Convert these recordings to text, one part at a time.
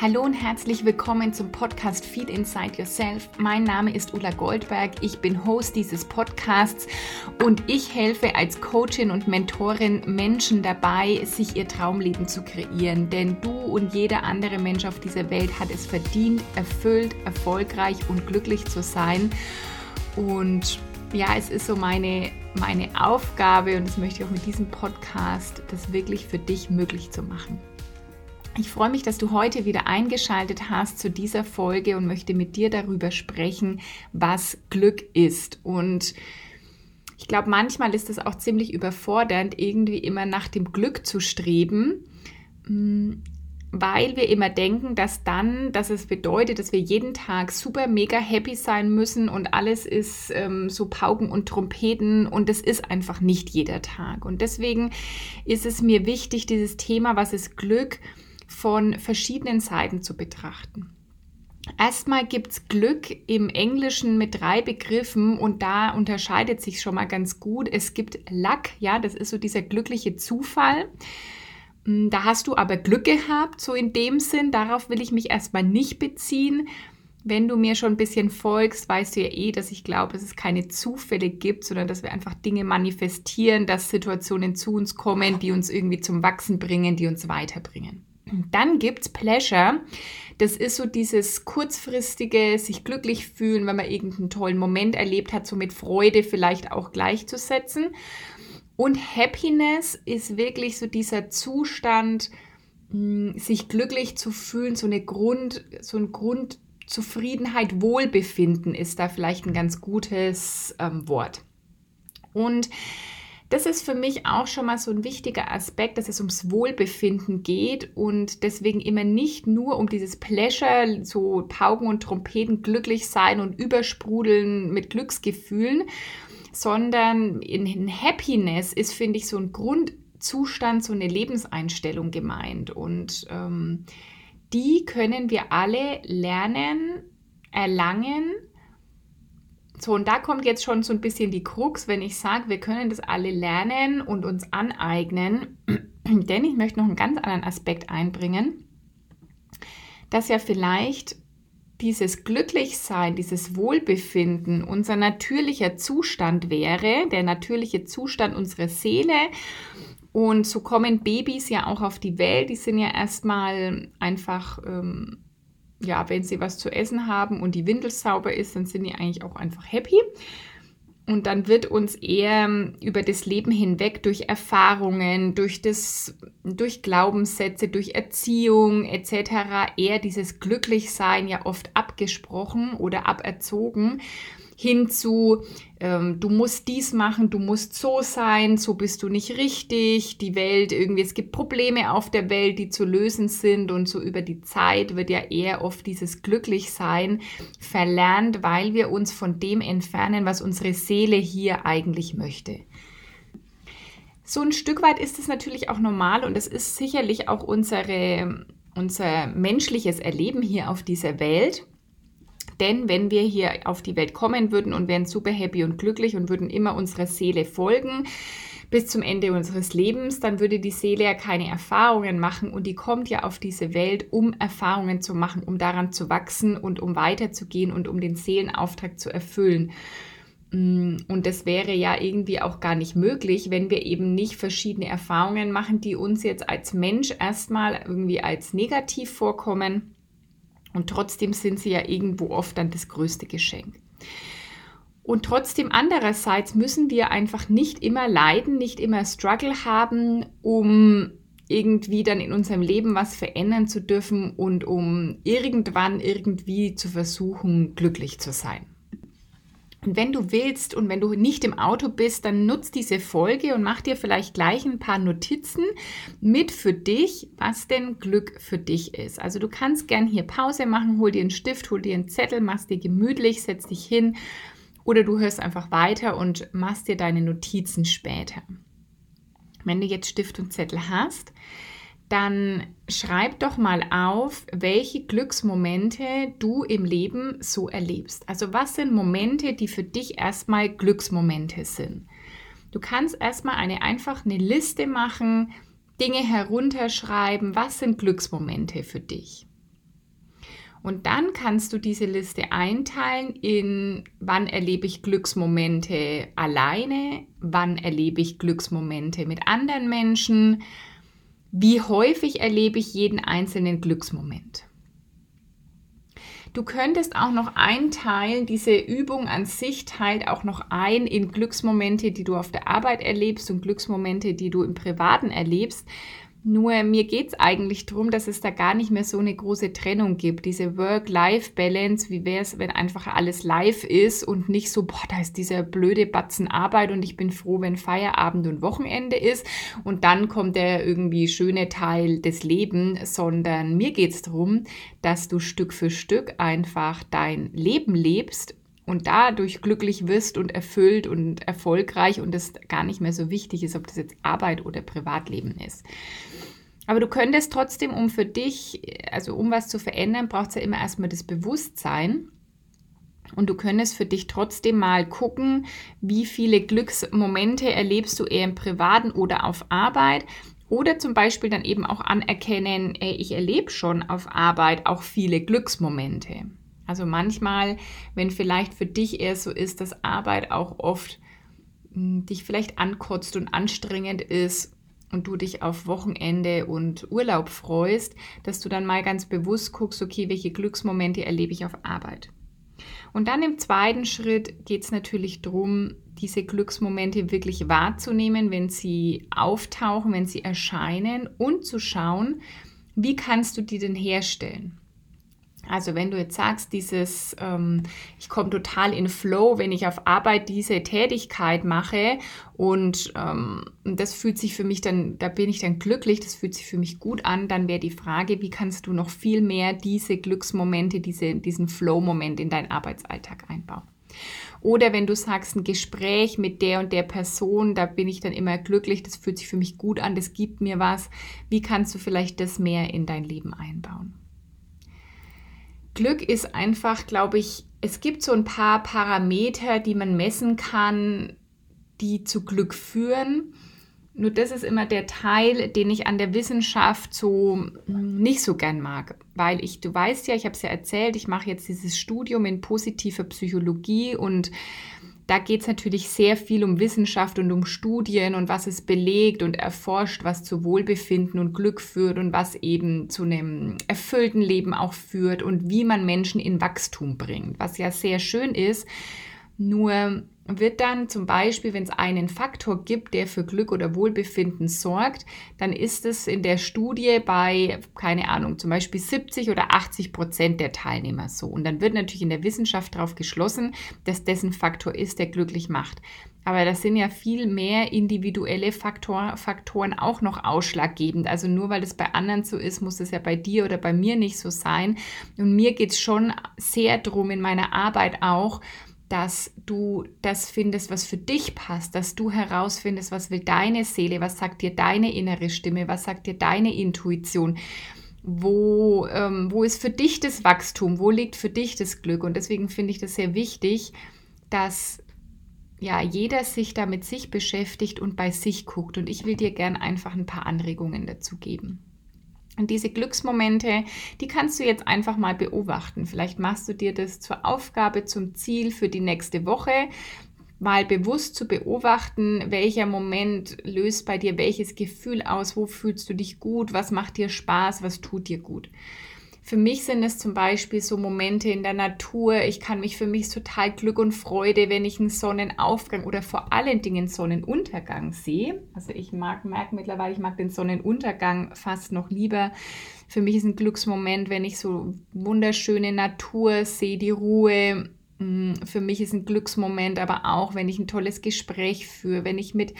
Hallo und herzlich willkommen zum Podcast Feed Inside Yourself. Mein Name ist Ulla Goldberg. Ich bin Host dieses Podcasts und ich helfe als Coachin und Mentorin Menschen dabei, sich ihr Traumleben zu kreieren. Denn du und jeder andere Mensch auf dieser Welt hat es verdient, erfüllt, erfolgreich und glücklich zu sein. Und ja, es ist so meine, meine Aufgabe und das möchte ich auch mit diesem Podcast, das wirklich für dich möglich zu machen. Ich freue mich, dass du heute wieder eingeschaltet hast zu dieser Folge und möchte mit dir darüber sprechen, was Glück ist. Und ich glaube, manchmal ist es auch ziemlich überfordernd, irgendwie immer nach dem Glück zu streben, mm, weil wir immer denken, dass dann, dass es bedeutet, dass wir jeden Tag super mega happy sein müssen und alles ist ähm, so Pauken und Trompeten und es ist einfach nicht jeder Tag. Und deswegen ist es mir wichtig, dieses Thema, was ist Glück, von verschiedenen Seiten zu betrachten. Erstmal gibt es Glück im Englischen mit drei Begriffen und da unterscheidet sich schon mal ganz gut. Es gibt Luck, ja, das ist so dieser glückliche Zufall. Hm, da hast du aber Glück gehabt, so in dem Sinn. Darauf will ich mich erstmal nicht beziehen. Wenn du mir schon ein bisschen folgst, weißt du ja eh, dass ich glaube, dass es keine Zufälle gibt, sondern dass wir einfach Dinge manifestieren, dass Situationen zu uns kommen, die uns irgendwie zum Wachsen bringen, die uns weiterbringen. Dann gibt es Pleasure. Das ist so dieses kurzfristige, sich glücklich fühlen, wenn man irgendeinen tollen Moment erlebt hat, so mit Freude vielleicht auch gleichzusetzen. Und Happiness ist wirklich so dieser Zustand, hm, sich glücklich zu fühlen, so eine Grund, so ein Grundzufriedenheit, Wohlbefinden ist da vielleicht ein ganz gutes ähm, Wort. Und das ist für mich auch schon mal so ein wichtiger Aspekt, dass es ums Wohlbefinden geht und deswegen immer nicht nur um dieses Pleasure, so Pauken und Trompeten, glücklich sein und übersprudeln mit Glücksgefühlen, sondern in, in Happiness ist, finde ich, so ein Grundzustand, so eine Lebenseinstellung gemeint. Und ähm, die können wir alle lernen, erlangen so, und da kommt jetzt schon so ein bisschen die Krux, wenn ich sage, wir können das alle lernen und uns aneignen. Denn ich möchte noch einen ganz anderen Aspekt einbringen, dass ja vielleicht dieses Glücklichsein, dieses Wohlbefinden unser natürlicher Zustand wäre, der natürliche Zustand unserer Seele. Und so kommen Babys ja auch auf die Welt. Die sind ja erstmal einfach ähm, ja, wenn sie was zu essen haben und die Windel sauber ist, dann sind die eigentlich auch einfach happy. Und dann wird uns eher ähm, über das Leben hinweg durch Erfahrungen, durch, das, durch Glaubenssätze, durch Erziehung etc. eher dieses Glücklichsein ja oft abgesprochen oder aberzogen hin zu, ähm, du musst dies machen, du musst so sein, so bist du nicht richtig, die Welt irgendwie, es gibt Probleme auf der Welt, die zu lösen sind und so über die Zeit wird ja eher oft dieses Glücklichsein verlernt, weil wir uns von dem entfernen, was unsere Seele hier eigentlich möchte. So ein Stück weit ist es natürlich auch normal und es ist sicherlich auch unsere, unser menschliches Erleben hier auf dieser Welt. Denn wenn wir hier auf die Welt kommen würden und wären super happy und glücklich und würden immer unserer Seele folgen, bis zum Ende unseres Lebens, dann würde die Seele ja keine Erfahrungen machen und die kommt ja auf diese Welt, um Erfahrungen zu machen, um daran zu wachsen und um weiterzugehen und um den Seelenauftrag zu erfüllen. Mm, und das wäre ja irgendwie auch gar nicht möglich, wenn wir eben nicht verschiedene Erfahrungen machen, die uns jetzt als Mensch erstmal irgendwie als negativ vorkommen und trotzdem sind sie ja irgendwo oft dann das größte Geschenk. Und trotzdem andererseits müssen wir einfach nicht immer leiden, nicht immer Struggle haben, um irgendwie dann in unserem Leben was verändern zu dürfen und um irgendwann irgendwie zu versuchen, glücklich zu sein. Und wenn du willst und wenn du nicht im Auto bist, dann nutz diese Folge und mach dir vielleicht gleich ein paar Notizen mit für dich, was denn Glück für dich ist. Also du kannst gern hier Pause machen, hol dir einen Stift, hol dir einen Zettel, machst dir gemütlich, setz dich hin oder du hörst einfach weiter und machst dir deine Notizen später. Wenn du jetzt Stift und Zettel hast, dann schreib doch mal auf, welche Glücksmomente du im Leben so erlebst. Also was sind Momente, die für dich erstmal Glücksmomente sind? Du kannst erstmal eine einfach eine Liste machen, Dinge herunterschreiben, was sind Glücksmomente für dich? Und dann kannst du diese Liste einteilen in, wann erlebe ich Glücksmomente alleine, wann erlebe ich Glücksmomente mit anderen Menschen, wie häufig erlebe ich jeden einzelnen Glücksmoment. Du könntest auch noch einteilen, diese Übung an sich teilt auch noch ein in Glücksmomente, die du auf der Arbeit erlebst und Glücksmomente, die du im Privaten erlebst. Nur mir geht es eigentlich darum, dass es da gar nicht mehr so eine große Trennung gibt. Diese Work-Life-Balance, wie wäre es, wenn einfach alles live ist und nicht so, boah, da ist dieser blöde Batzen Arbeit und ich bin froh, wenn Feierabend und Wochenende ist und dann kommt der irgendwie schöne Teil des Lebens, sondern mir geht es darum, dass du Stück für Stück einfach dein Leben lebst und dadurch glücklich wirst und erfüllt und erfolgreich und es gar nicht mehr so wichtig ist, ob das jetzt Arbeit oder Privatleben ist. Aber du könntest trotzdem, um für dich, also um was zu verändern, braucht es ja immer erstmal das Bewusstsein. Und du könntest für dich trotzdem mal gucken, wie viele Glücksmomente erlebst du eher im Privaten oder auf Arbeit. Oder zum Beispiel dann eben auch anerkennen, ich erlebe schon auf Arbeit auch viele Glücksmomente. Also manchmal, wenn vielleicht für dich eher so ist, dass Arbeit auch oft hm, dich vielleicht ankotzt und anstrengend ist und du dich auf Wochenende und Urlaub freust, dass du dann mal ganz bewusst guckst, okay, welche Glücksmomente erlebe ich auf Arbeit. Und dann im zweiten Schritt geht es natürlich darum, diese Glücksmomente wirklich wahrzunehmen, wenn sie auftauchen, wenn sie erscheinen und zu schauen, wie kannst du die denn herstellen. Also wenn du jetzt sagst, dieses, ähm, ich komme total in Flow, wenn ich auf Arbeit diese Tätigkeit mache und ähm, das fühlt sich für mich dann, da bin ich dann glücklich, das fühlt sich für mich gut an, dann wäre die Frage, wie kannst du noch viel mehr diese Glücksmomente, diese, diesen Flow-Moment in deinen Arbeitsalltag einbauen. Oder wenn du sagst, ein Gespräch mit der und der Person, da bin ich dann immer glücklich, das fühlt sich für mich gut an, das gibt mir was. Wie kannst du vielleicht das mehr in dein Leben einbauen? Glück ist einfach, glaube ich, es gibt so ein paar Parameter, die man messen kann, die zu Glück führen. Nur das ist immer der Teil, den ich an der Wissenschaft so hm, nicht so gern mag, weil ich, du weißt ja, ich habe es ja erzählt, ich mache jetzt dieses Studium in positiver Psychologie und da geht es natürlich sehr viel um Wissenschaft und um Studien und was es belegt und erforscht, was zu Wohlbefinden und Glück führt und was eben zu einem erfüllten Leben auch führt und wie man Menschen in Wachstum bringt, was ja sehr schön ist. Nur wird dann zum Beispiel, wenn es einen Faktor gibt, der für Glück oder Wohlbefinden sorgt, dann ist es in der Studie bei, keine Ahnung, zum Beispiel 70 oder 80 Prozent der Teilnehmer so. Und dann wird natürlich in der Wissenschaft darauf geschlossen, dass dessen Faktor ist, der glücklich macht. Aber das sind ja viel mehr individuelle Faktor, Faktoren auch noch ausschlaggebend. Also nur weil es bei anderen so ist, muss es ja bei dir oder bei mir nicht so sein. Und mir geht es schon sehr drum in meiner Arbeit auch, dass du das findest, was für dich passt, dass du herausfindest, was will deine Seele, was sagt dir deine innere Stimme, was sagt dir deine Intuition, wo, ähm, wo ist für dich das Wachstum, wo liegt für dich das Glück. Und deswegen finde ich das sehr wichtig, dass ja, jeder sich da mit sich beschäftigt und bei sich guckt. Und ich will dir gern einfach ein paar Anregungen dazu geben. Und diese Glücksmomente, die kannst du jetzt einfach mal beobachten. Vielleicht machst du dir das zur Aufgabe, zum Ziel für die nächste Woche, mal bewusst zu beobachten, welcher Moment löst bei dir welches Gefühl aus, wo fühlst du dich gut, was macht dir Spaß, was tut dir gut. Für mich sind es zum Beispiel so Momente in der Natur. Ich kann mich für mich total Glück und Freude, wenn ich einen Sonnenaufgang oder vor allen Dingen Sonnenuntergang sehe. Also ich mag, merke mittlerweile, ich mag den Sonnenuntergang fast noch lieber. Für mich ist ein Glücksmoment, wenn ich so wunderschöne Natur sehe, die Ruhe, für mich ist ein Glücksmoment, aber auch, wenn ich ein tolles Gespräch führe, wenn ich mit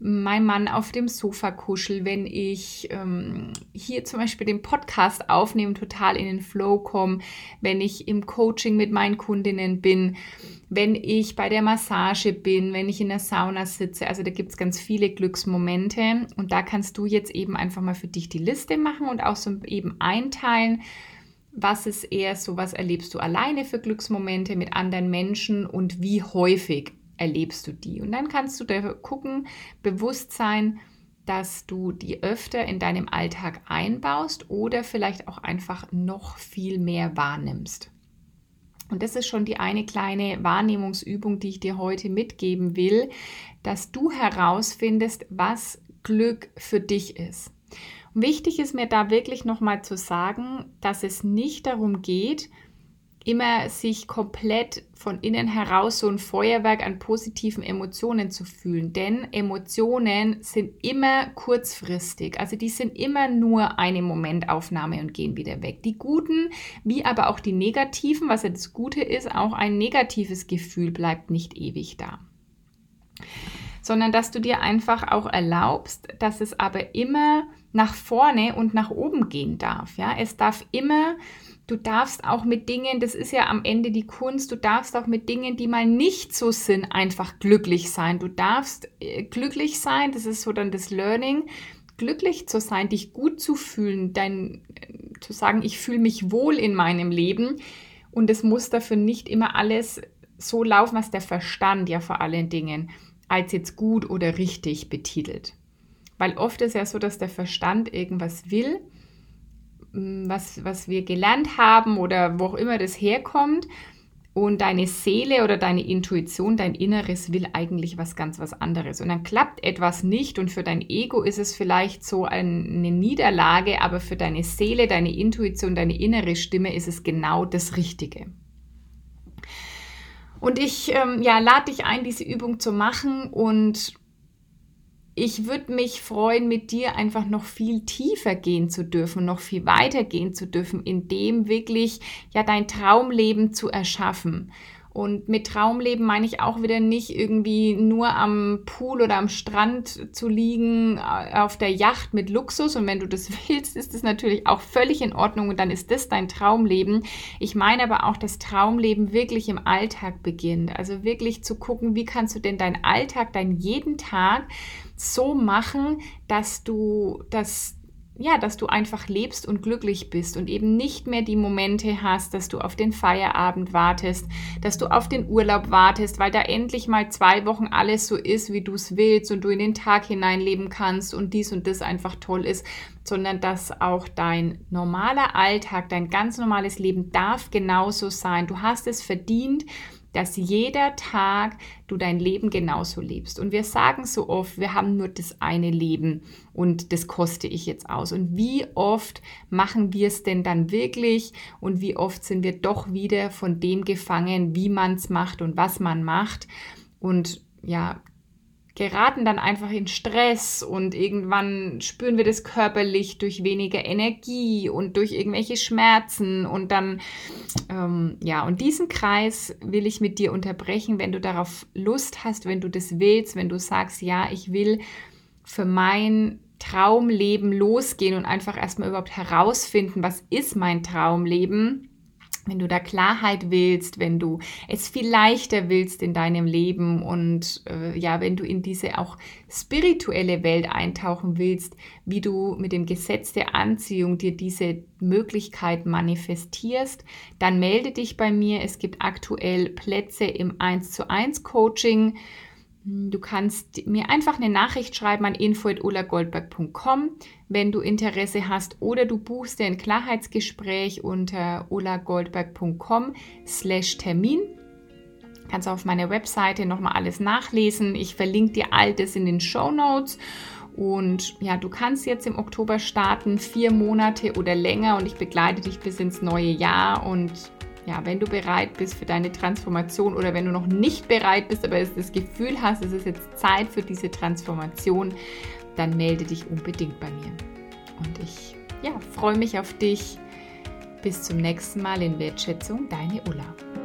meinem Mann auf dem Sofa kuschel, wenn ich ähm, hier zum Beispiel den Podcast aufnehme, total in den Flow komme, wenn ich im Coaching mit meinen Kundinnen bin, wenn ich bei der Massage bin, wenn ich in der Sauna sitze. Also da gibt es ganz viele Glücksmomente und da kannst du jetzt eben einfach mal für dich die Liste machen und auch so eben einteilen was ist eher so, was erlebst du alleine für Glücksmomente mit anderen Menschen und wie häufig erlebst du die? Und dann kannst du da gucken, bewusst sein, dass du die öfter in deinem Alltag einbaust oder vielleicht auch einfach noch viel mehr wahrnimmst. Und das ist schon die eine kleine Wahrnehmungsübung, die ich dir heute mitgeben will, dass du herausfindest, was Glück für dich ist. Und wichtig ist mir da wirklich nochmal zu sagen, dass es nicht darum geht, immer sich komplett von innen heraus so ein Feuerwerk an positiven Emotionen zu fühlen. Denn Emotionen sind immer kurzfristig. Also die sind immer nur eine Momentaufnahme und gehen wieder weg. Die guten, wie aber auch die negativen, was ja das Gute ist, auch ein negatives Gefühl bleibt nicht ewig da. Sondern dass du dir einfach auch erlaubst, dass es aber immer nach vorne und nach oben gehen darf. Ja, es darf immer Du darfst auch mit Dingen, das ist ja am Ende die Kunst, du darfst auch mit Dingen, die mal nicht so sind, einfach glücklich sein. Du darfst äh, glücklich sein, das ist so dann das Learning, glücklich zu sein, dich gut zu fühlen, dein, äh, zu sagen, ich fühle mich wohl in meinem Leben. Und es muss dafür nicht immer alles so laufen, was der Verstand ja vor allen Dingen als jetzt gut oder richtig betitelt. Weil oft ist ja so, dass der Verstand irgendwas will was, was wir gelernt haben oder wo auch immer das herkommt. Und deine Seele oder deine Intuition, dein Inneres will eigentlich was ganz was anderes. Und dann klappt etwas nicht und für dein Ego ist es vielleicht so eine Niederlage, aber für deine Seele, deine Intuition, deine innere Stimme ist es genau das Richtige. Und ich ähm, ja, lade dich ein, diese Übung zu machen und ich würde mich freuen, mit dir einfach noch viel tiefer gehen zu dürfen, noch viel weiter gehen zu dürfen, in dem wirklich ja dein Traumleben zu erschaffen. Und mit Traumleben meine ich auch wieder nicht irgendwie nur am Pool oder am Strand zu liegen, äh, auf der Yacht mit Luxus. Und wenn du das willst, ist das natürlich auch völlig in Ordnung und dann ist das dein Traumleben. Ich meine aber auch, dass Traumleben wirklich im Alltag beginnt. Also wirklich zu gucken, wie kannst du denn deinen Alltag, deinen jeden Tag so machen, dass du das ja, dass du einfach lebst und glücklich bist und eben nicht mehr die Momente hast, dass du auf den Feierabend wartest, dass du auf den Urlaub wartest, weil da endlich mal zwei Wochen alles so ist, wie du es willst und du in den Tag hineinleben kannst und dies und das einfach toll ist, sondern dass auch dein normaler Alltag, dein ganz normales Leben darf genauso sein. Du hast es verdient, dass jeder Tag du dein Leben genauso lebst. Und wir sagen so oft, wir haben nur das eine Leben und das koste ich jetzt aus. Und wie oft machen wir es denn dann wirklich und wie oft sind wir doch wieder von dem gefangen, wie man es macht und was man macht. Und ja, geraten dann einfach in Stress und irgendwann spüren wir das körperlich durch weniger Energie und durch irgendwelche Schmerzen und dann, ähm, ja, und diesen Kreis will ich mit dir unterbrechen, wenn du darauf Lust hast, wenn du das willst, wenn du sagst, ja, ich will für mein Traumleben losgehen und einfach erstmal überhaupt herausfinden, was ist mein Traumleben wenn du da Klarheit willst, wenn du es viel leichter willst in deinem Leben und äh, ja, wenn du in diese auch spirituelle Welt eintauchen willst, wie du mit dem Gesetz der Anziehung dir diese Möglichkeit manifestierst, dann melde dich bei mir. Es gibt aktuell Plätze im 1 zu 1 Coaching. Du kannst mir einfach eine Nachricht schreiben an info.ulagoldberg.com, wenn du Interesse hast, oder du buchst dir ein Klarheitsgespräch unter ulagoldberg.com slash Termin. Kannst auf meiner Webseite nochmal alles nachlesen. Ich verlinke dir all das in den Show Notes. Und ja, du kannst jetzt im Oktober starten, vier Monate oder länger und ich begleite dich bis ins neue Jahr und ja, wenn du bereit bist für deine Transformation oder wenn du noch nicht bereit bist, aber das Gefühl hast, es ist jetzt Zeit für diese Transformation, dann melde dich unbedingt bei mir. Und ich ja, freue mich auf dich. Bis zum nächsten Mal in Wertschätzung, deine Ulla.